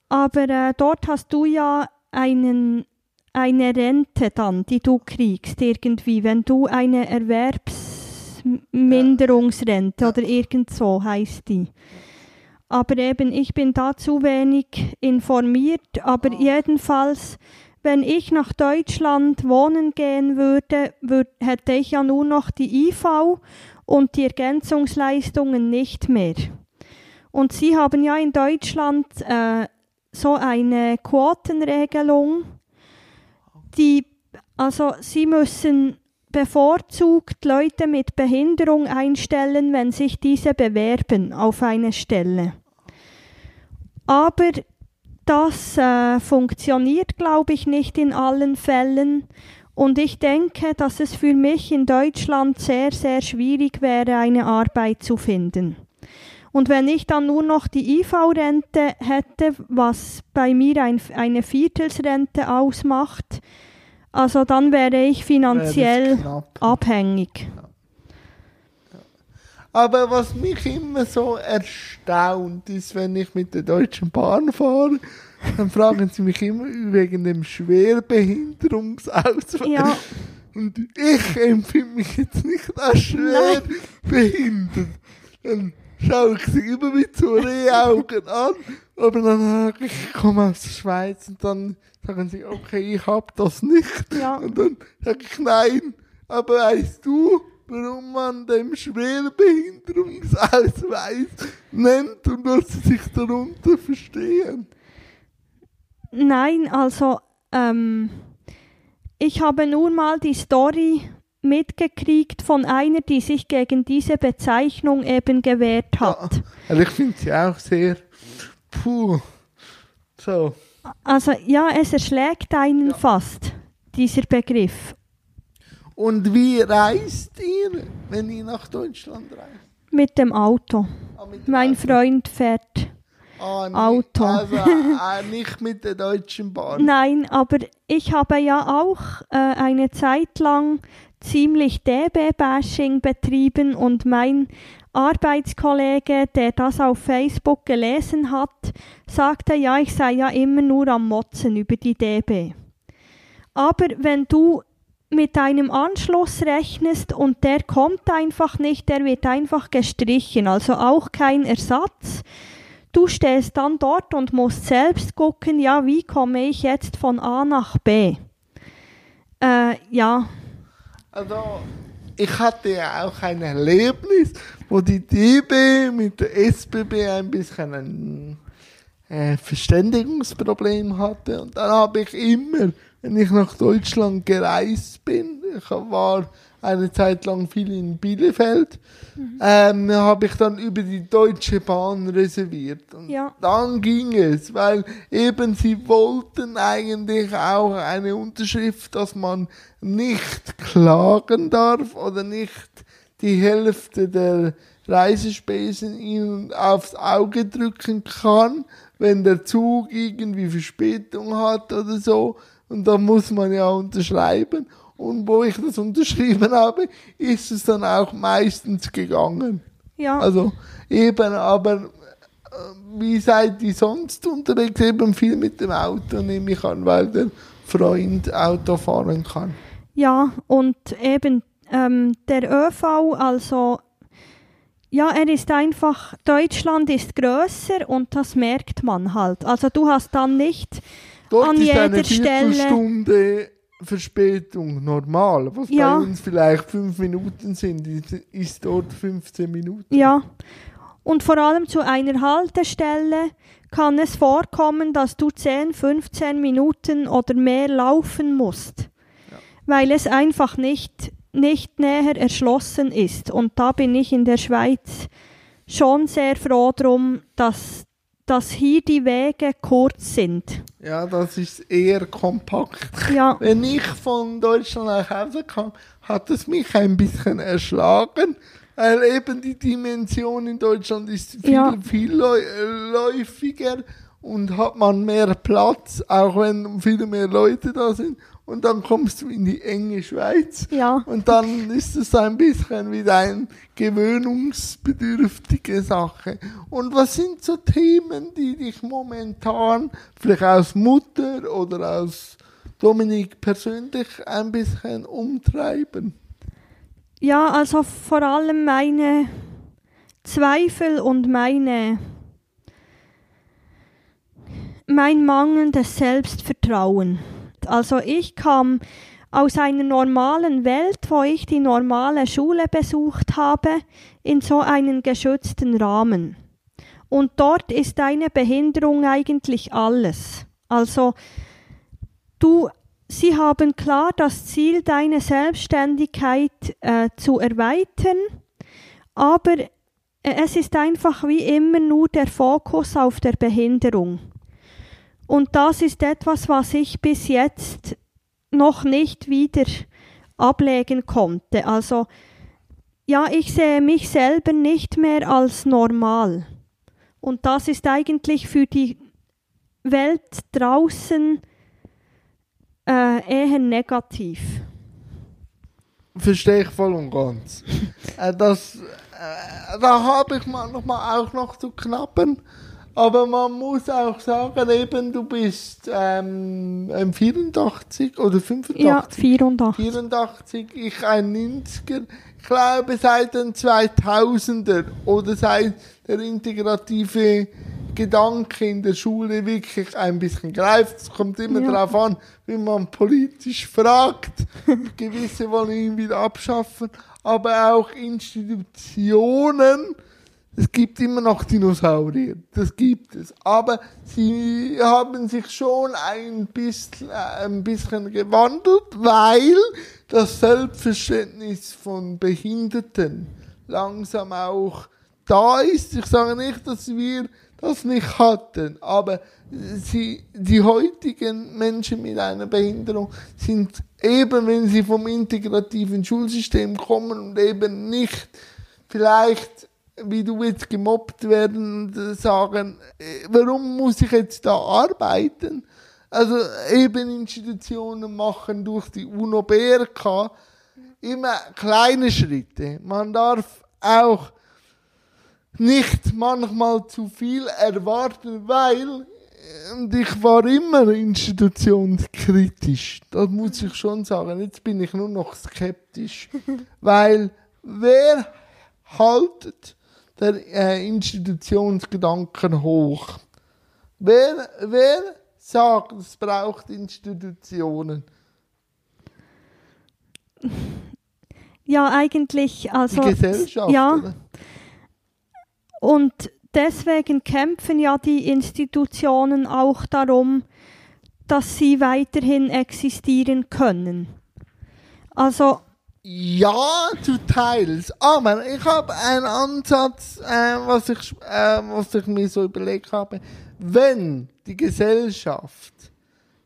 Aber äh, dort hast du ja einen, eine Rente dann, die du kriegst irgendwie, wenn du eine Erwerbsminderungsrente oder irgend so heißt die. Aber eben, ich bin da zu wenig informiert, aber jedenfalls, wenn ich nach Deutschland wohnen gehen würde, würd, hätte ich ja nur noch die IV und die Ergänzungsleistungen nicht mehr. Und sie haben ja in Deutschland äh, so eine Quotenregelung, die, also sie müssen bevorzugt Leute mit Behinderung einstellen, wenn sich diese bewerben auf eine Stelle. Aber das äh, funktioniert, glaube ich, nicht in allen Fällen. Und ich denke, dass es für mich in Deutschland sehr, sehr schwierig wäre, eine Arbeit zu finden. Und wenn ich dann nur noch die IV-Rente hätte, was bei mir ein, eine Viertelsrente ausmacht, also dann wäre ich finanziell knapp. abhängig. Aber was mich immer so erstaunt ist, wenn ich mit der Deutschen Bahn fahre, dann fragen sie mich immer wegen dem Schwerbehinderungsausweis. Ja. Und ich empfinde mich jetzt nicht als schwer behindert. Dann schaue ich sie immer mit so Rehaugen an. Aber dann sage ich, ich komme aus der Schweiz und dann sagen sie, okay, ich habe das nicht. Ja. Und dann sage ich, nein, aber weißt du, warum man den Schwerbehinderungsausweis <laughs> nennt und was sie sich darunter verstehen? Nein, also ähm, ich habe nur mal die Story mitgekriegt von einer, die sich gegen diese Bezeichnung eben gewehrt hat. Also ich finde sie auch sehr, puh, so. Also ja, es erschlägt einen fast, dieser Begriff. Und wie reist ihr, wenn ihr nach Deutschland reist? Mit dem Auto. Ah, mit Mein Auto. Freund fährt. Ah, nicht- Auto. Also äh, nicht mit der Deutschen Bahn. Nein, aber ich habe ja auch äh, eine Zeit lang ziemlich DB-Bashing betrieben und mein Arbeitskollege, der das auf Facebook gelesen hat, sagte, ja, ich sei ja immer nur am Motzen über die DB. Aber wenn du mit einem Anschluss rechnest und der kommt einfach nicht, der wird einfach gestrichen, also auch kein Ersatz. Du stehst dann dort und musst selbst gucken, ja, wie komme ich jetzt von A nach B? Äh, ja, Also, ich hatte ja auch ein Erlebnis, wo die DB mit der SBB ein bisschen ein äh, Verständigungsproblem hatte. Und dann habe ich immer wenn ich nach Deutschland gereist bin. Ich war eine Zeit lang viel in Bielefeld. Mhm. Ähm, habe ich dann über die Deutsche Bahn reserviert. Und Ja. dann ging es, weil eben sie wollten eigentlich auch eine Unterschrift, dass man nicht klagen darf oder nicht die Hälfte der Reisespesen ihnen aufs Auge drücken kann, wenn der Zug irgendwie Verspätung hat oder so. Und da muss man ja unterschreiben. Und wo ich das unterschrieben habe, ist es dann auch meistens gegangen. Ja. Also eben, aber äh, wie seid ihr sonst unterwegs? Eben viel mit dem Auto, nehme ich an, weil der Freund Auto fahren kann. Ja, und eben ähm, der ÖV, also ja, er ist einfach, Deutschland ist größer und das merkt man halt. Also du hast dann nicht, Dort An ist eine jeder Stelle- Viertelstunde Verspätung normal. Was Ja. bei uns vielleicht fünf Minuten sind, ist, dort 15 Minuten. ja, und vor allem zu einer Haltestelle kann es vorkommen, dass du 10, 15 Minuten oder mehr laufen musst, weil es einfach nicht, nicht näher erschlossen ist. Und da bin ich in der Schweiz schon sehr froh drum, dass, dass hier die Wege kurz sind. Ja, das ist eher kompakt. Ja, Wenn ich von Deutschland nach Hause kam, hat es mich ein bisschen erschlagen, weil eben die Dimension in Deutschland ist viel, Ja. viel läu- läufiger und hat man mehr Platz, auch wenn viele mehr Leute da sind. Und dann kommst du in die enge Schweiz. ja. Und dann ist es ein bisschen wieder eine gewöhnungsbedürftige Sache. Und was sind so Themen, die dich momentan, vielleicht als Mutter oder als Dominik persönlich, ein bisschen umtreiben? Ja, also vor allem meine Zweifel und meine mein mangelndes Selbstvertrauen. Also ich kam aus einer normalen Welt, wo ich die normale Schule besucht habe, in so einen geschützten Rahmen. Und dort ist deine Behinderung eigentlich alles. Also du, sie haben klar das Ziel, deine Selbstständigkeit äh, zu erweitern, aber äh, es ist einfach wie immer nur der Fokus auf der Behinderung. Und das ist etwas, was ich bis jetzt noch nicht wieder ablegen konnte. Also ja, ich sehe mich selber nicht mehr als normal. Und das ist eigentlich für die Welt draußen äh, eher negativ. Verstehe ich voll und ganz. <laughs> äh, das, äh, da habe ich manchmal auch noch zu knappen. Aber man muss auch sagen, eben, du bist ähm, ein 84 oder 85. Ja, 84. 84, ich ein 90er. Ich glaube, seit den 2000er oder seit der integrative Gedanke in der Schule wirklich ein bisschen greift. Es kommt immer Ja. darauf an, wie man politisch fragt. <laughs> Gewisse wollen ihn wieder abschaffen, aber auch Institutionen. Es gibt immer noch Dinosaurier, das gibt es. Aber sie haben sich schon ein bisschen, äh, ein bisschen gewandelt, weil das Selbstverständnis von Behinderten langsam auch da ist. Ich sage nicht, dass wir das nicht hatten, aber sie, die heutigen Menschen mit einer Behinderung sind eben, wenn sie vom integrativen Schulsystem kommen und eben nicht vielleicht wie du jetzt gemobbt werden, und sagen, äh, warum muss ich jetzt da arbeiten? Also eben Institutionen machen durch die UNO BRK immer kleine Schritte. Man darf auch nicht manchmal zu viel erwarten, weil äh, und ich war immer institutionskritisch. Das muss ich schon sagen. Jetzt bin ich nur noch skeptisch. <laughs> weil wer haltet der äh, Institutionsgedanken hoch? Wer, wer sagt, es braucht Institutionen? Ja, eigentlich, also. Die Gesellschaft, Ja, oder? und deswegen kämpfen ja die Institutionen auch darum, dass sie weiterhin existieren können. Also Ja, zu teils. Aber ich habe einen Ansatz, äh, was, ich, äh, was ich mir so überlegt habe. Wenn die Gesellschaft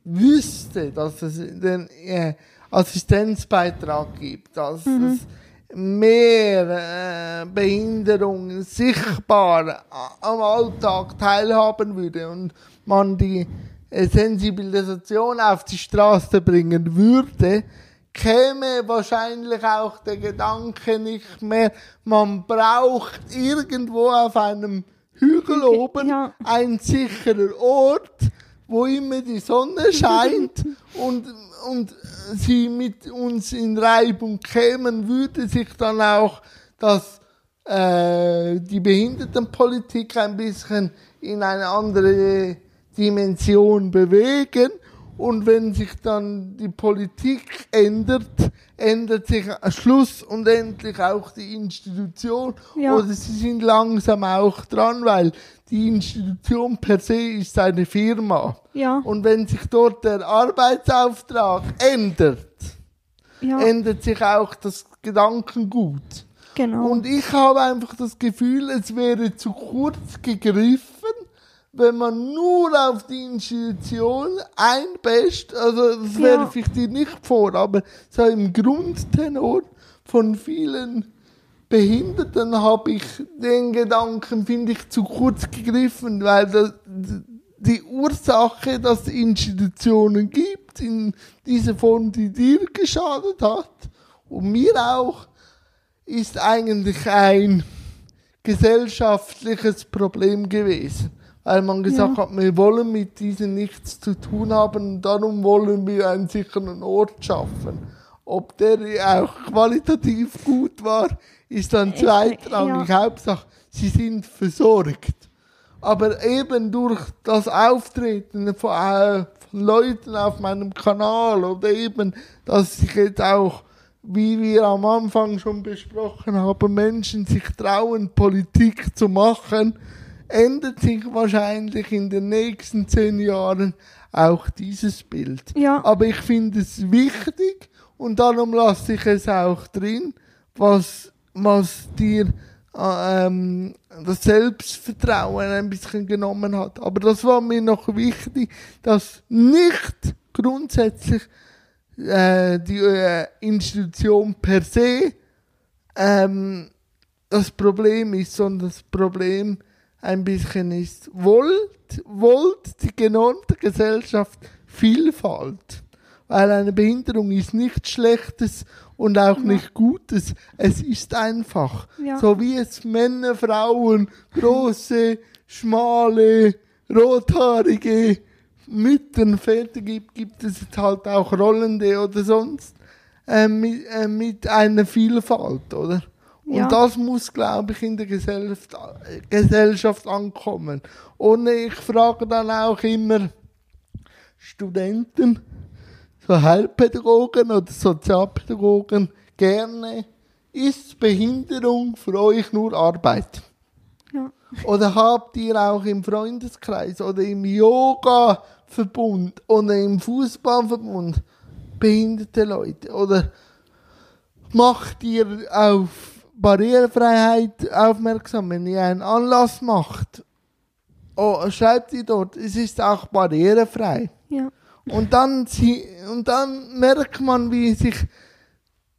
wüsste, dass es den äh, Assistenzbeitrag gibt, dass es mehr äh, Behinderungen sichtbar am Alltag teilhaben würde und man die äh, Sensibilisation auf die Straße bringen würde, käme wahrscheinlich auch der Gedanke nicht mehr, man braucht irgendwo auf einem Hügel oben ja. ein sicherer Ort, wo immer die Sonne <laughs> scheint und, und sie mit uns in Reibung kämen, würde sich dann auch das, äh, die Behindertenpolitik ein bisschen in eine andere Dimension bewegen. Und wenn sich dann die Politik ändert, ändert sich Schluss und endlich auch die Institution. Ja. Oder sie sind langsam auch dran, weil die Institution per se ist eine Firma. ja, Und wenn sich dort der Arbeitsauftrag ändert, ja, ändert sich auch das Gedankengut. genau. Und ich habe einfach das Gefühl, es wäre zu kurz gegriffen, wenn man nur auf die Institution einbäscht. Also das Ja. werfe ich dir nicht vor, aber so im Grundtenor von vielen Behinderten habe ich den Gedanken, finde ich, zu kurz gegriffen, weil das, die Ursache, dass es Institutionen gibt, in dieser Form, die dir geschadet hat und mir auch, ist eigentlich ein gesellschaftliches Problem gewesen. Weil man gesagt Ja. hat, wir wollen mit diesen nichts zu tun haben darum wollen wir einen sicheren Ort schaffen. Ob der auch qualitativ gut war, ist dann Ich- zweitrangig. ja. Hauptsache, sie sind versorgt. Aber eben durch das Auftreten von, äh, von Leuten auf meinem Kanal oder eben, dass sich jetzt auch, wie wir am Anfang schon besprochen haben, Menschen sich trauen, Politik zu machen, ändert sich wahrscheinlich in den nächsten zehn Jahren auch dieses Bild. Ja. Aber ich finde es wichtig und darum lasse ich es auch drin, was, was dir äh, ähm, das Selbstvertrauen ein bisschen genommen hat. Aber das war mir noch wichtig, dass nicht grundsätzlich äh, die äh, Institution per se ähm, das Problem ist, sondern das Problem ein bisschen ist, wollt, wollt die genormte Gesellschaft Vielfalt. Weil eine Behinderung ist nichts Schlechtes und auch nicht Gutes. Es ist einfach. Ja. So wie es Männer, Frauen, große, schmale, rothaarige Mütter, Väter gibt, gibt es jetzt halt auch rollende oder sonst äh, mit, äh, mit einer Vielfalt, oder? Und Ja. das muss, glaube ich, in der Gesellschaft, Gesellschaft ankommen. Und ich frage dann auch immer Studenten, so Heilpädagogen oder Sozialpädagogen gerne, ist Behinderung für euch nur Arbeit? Ja. Oder habt ihr auch im Freundeskreis oder im Yoga-Verbund oder im Fußballverbund behinderte Leute? Oder macht ihr auf Barrierefreiheit aufmerksam, wenn ihr einen Anlass macht? Oh, schreibt ihr dort, es ist auch barrierefrei. ja, Und dann, sie, und dann merkt man, wie sich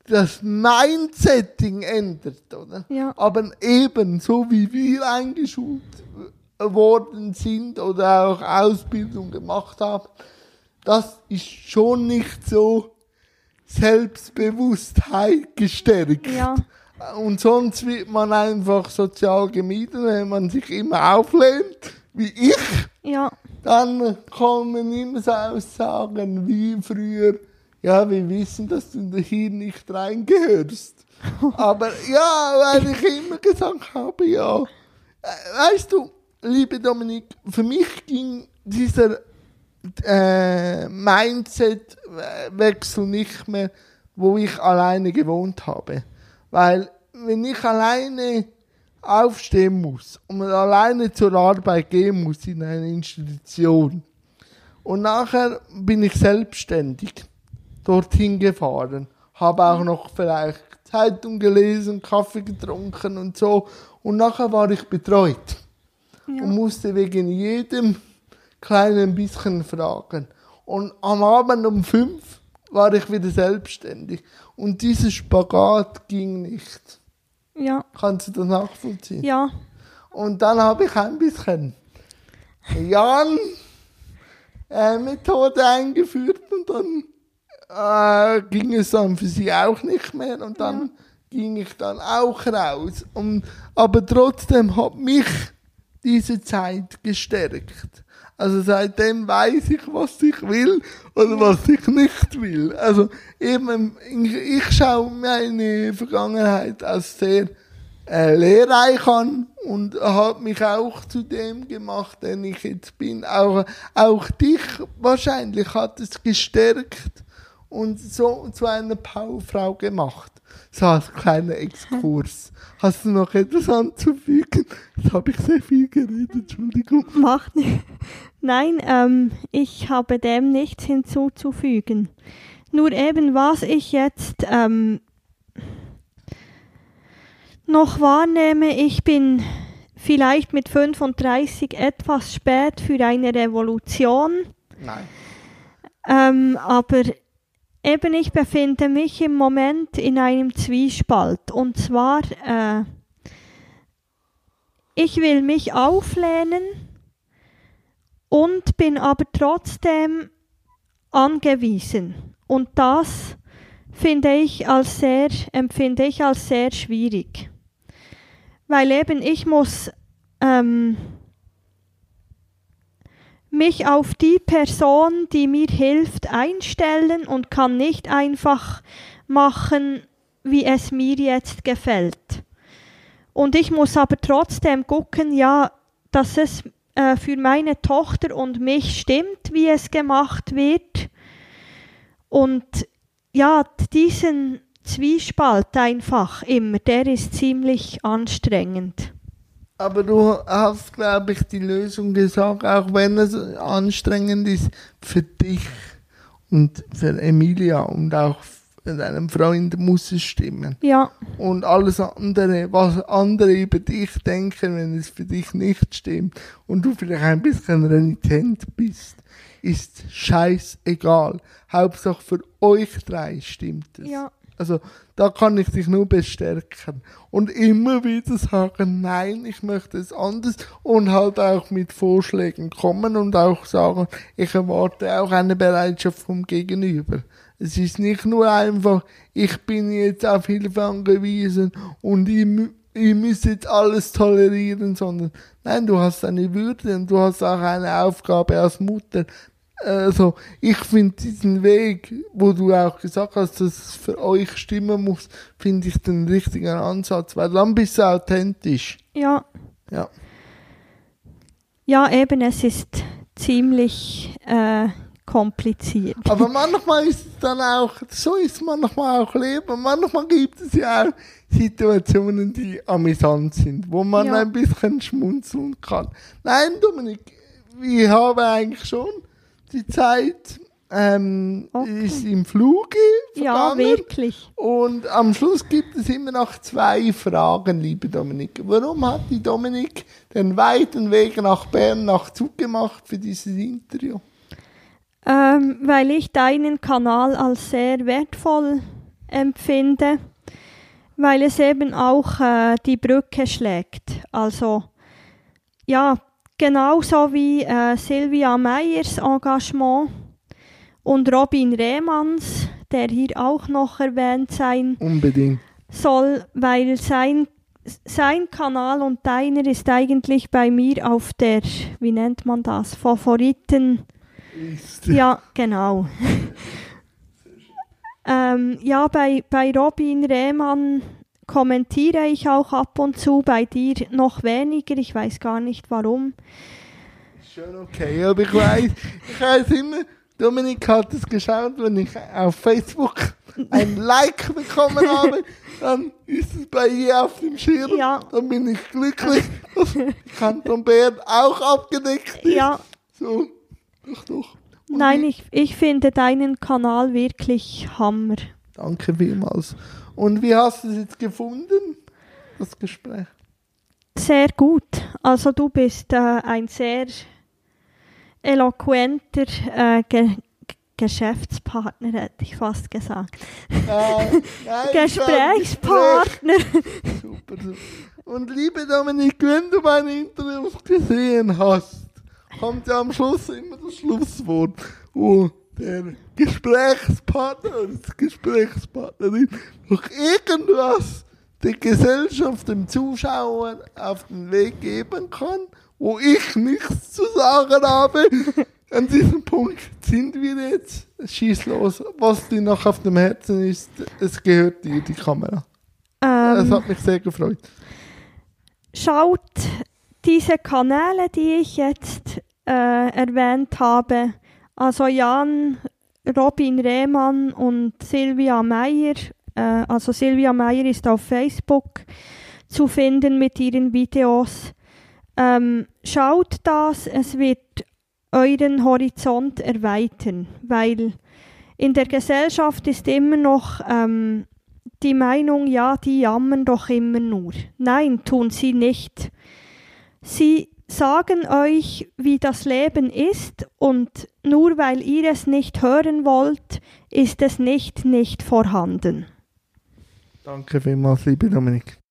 das Mindsetting ändert, oder? Ja. Aber eben, so wie wir eingeschult worden sind oder auch Ausbildung gemacht haben, das ist schon nicht so Selbstbewusstheit gestärkt. Ja. Und sonst wird man einfach sozial gemieden, wenn man sich immer auflehnt, wie ich ja, dann kommen immer so Aussagen wie früher, ja, wir wissen, dass du hier nicht reingehörst. <laughs> Aber ja, weil ich immer gesagt habe, ja. Weißt du, liebe Dominik, für mich ging dieser äh, Mindset-Wechsel nicht mehr, wo ich alleine gewohnt habe. Weil, wenn ich alleine aufstehen muss und alleine zur Arbeit gehen muss in einer Institution Und nachher bin ich selbstständig dorthin gefahren. Habe auch noch vielleicht Zeitung gelesen, Kaffee getrunken und so. Und nachher war ich betreut Ja. und musste wegen jedem kleinen bisschen fragen. Und am Abend um fünf war ich wieder selbstständig. Und dieser Spagat ging nicht. Ja. Kannst du das nachvollziehen? Ja. Und dann habe ich ein bisschen Jan äh, Methode eingeführt und dann äh, ging es dann für sie auch nicht mehr und dann ging ich dann auch raus. Und, aber trotzdem hat mich diese Zeit gestärkt. Also seitdem weiß ich, was ich will oder was ich nicht will. Also eben, ich, schaue meine Vergangenheit als sehr äh, lehrreich an und hat mich auch zu dem gemacht, den ich jetzt bin. Auch, auch dich wahrscheinlich hat es gestärkt und so zu einer Powerfrau gemacht. So als kleiner Exkurs. <laughs> Hast du noch etwas anzufügen? Jetzt habe ich sehr viel geredet, Entschuldigung. Macht nicht. Nein, ähm, ich habe dem nichts hinzuzufügen. Nur eben, was ich jetzt ähm, noch wahrnehme, ich bin vielleicht mit 35 etwas spät für eine Revolution, Nein. ähm, aber eben ich befinde mich im Moment in einem Zwiespalt. Und zwar, äh, ich will mich auflehnen und bin aber trotzdem angewiesen. Und das finde ich als sehr, empfinde ich als sehr schwierig. Weil eben ich muss ähm, mich auf die Person, die mir hilft, einstellen und kann nicht einfach machen, wie es mir jetzt gefällt. Und ich muss aber trotzdem gucken, ja, dass es äh, für meine Tochter und mich stimmt, wie es gemacht wird. Und ja, diesen Zwiespalt einfach immer, der ist ziemlich anstrengend. Aber du hast, glaube ich, die Lösung gesagt, auch wenn es anstrengend ist für dich und für Emilia und auch für deinen Freund muss es stimmen. Ja, Und alles andere, was andere über dich denken, wenn es für dich nicht stimmt und du vielleicht ein bisschen renitent bist, ist scheißegal. Hauptsache für euch drei stimmt es. ja, Also da kann ich dich nur bestärken und immer wieder sagen, nein, ich möchte es anders und halt auch mit Vorschlägen kommen und auch sagen, ich erwarte auch eine Bereitschaft vom Gegenüber. Es ist nicht nur einfach, ich bin jetzt auf Hilfe angewiesen und ich, mü- ich muss jetzt alles tolerieren, sondern nein, du hast eine Würde und du hast auch eine Aufgabe als Mutter. Also, ich finde diesen Weg, wo du auch gesagt hast, dass es für euch stimmen muss, finde ich den richtigen Ansatz, weil dann bist du authentisch. ja. Ja. Ja, eben, es ist ziemlich äh, kompliziert. Aber <laughs> manchmal ist es dann auch, so ist manchmal auch Leben. Manchmal gibt es ja auch Situationen, die amüsant sind, wo man Ja. ein bisschen schmunzeln kann. Nein, Dominik, ich habe eigentlich schon die Zeit, ähm, Okay. ist im Fluge Ja, vergangen. wirklich. Und am Schluss gibt es immer noch zwei Fragen, liebe Dominik. Warum hat die Dominik den weiten Weg nach Bern nach Zug gemacht für dieses Interview? Ähm, weil ich deinen Kanal als sehr wertvoll empfinde, weil es eben auch äh, die Brücke schlägt. Also ja, genauso wie äh, Silvia Meyers Engagement und Robin Rehmanns, der hier auch noch erwähnt sein Unbedingt. soll, weil sein, sein Kanal und deiner ist eigentlich bei mir auf der, wie nennt man das, Favoriten. Ja, genau. <laughs> ähm, ja, bei, bei Robin Rehmann kommentiere ich auch ab und zu, bei dir noch weniger, ich weiß gar nicht warum. Schon okay, aber ich weiß, ich weiß immer, Dominik hat es geschaut, wenn ich auf Facebook ein <laughs> Like bekommen habe, dann ist es bei ihr auf dem Schirm, Ja. dann bin ich glücklich, dass Kanton Bern auch abgedeckt ist. Ja, So, doch, doch. Nein, ich, ich finde deinen Kanal wirklich Hammer. Danke vielmals. Und wie hast du es jetzt gefunden, das Gespräch? Sehr gut. Also du bist äh, ein sehr eloquenter äh, Ge Geschäftspartner, hätte ich fast gesagt. Äh, nein, <laughs> Gesprächspartner. Super, super. Und liebe Dominik, wenn du meine Interviews gesehen hast, kommt ja am Schluss immer das Schlusswort, wo der Gesprächspartner oder die Gesprächspartnerin noch irgendwas der Gesellschaft, dem Zuschauer auf den Weg geben kann, wo ich nichts zu sagen habe. <laughs> An diesem Punkt sind wir jetzt. Schieß los. Was dir noch auf dem Herzen ist, es gehört dir, die Kamera. Es Ähm, hat mich sehr gefreut. schaut diese Kanäle, die ich jetzt äh, erwähnt habe, also Jan, Robin Rehmann und Silvia Meyer, äh, also Silvia Meyer ist auf Facebook zu finden mit ihren Videos. Ähm, schaut das, es wird euren Horizont erweitern, weil in der Gesellschaft ist immer noch ähm, die Meinung, ja, die jammern doch immer nur. Nein, tun sie nicht. Sie sagen euch, wie das Leben ist und nur weil ihr es nicht hören wollt, ist es nicht nicht vorhanden. Danke vielmals, liebe Dominik.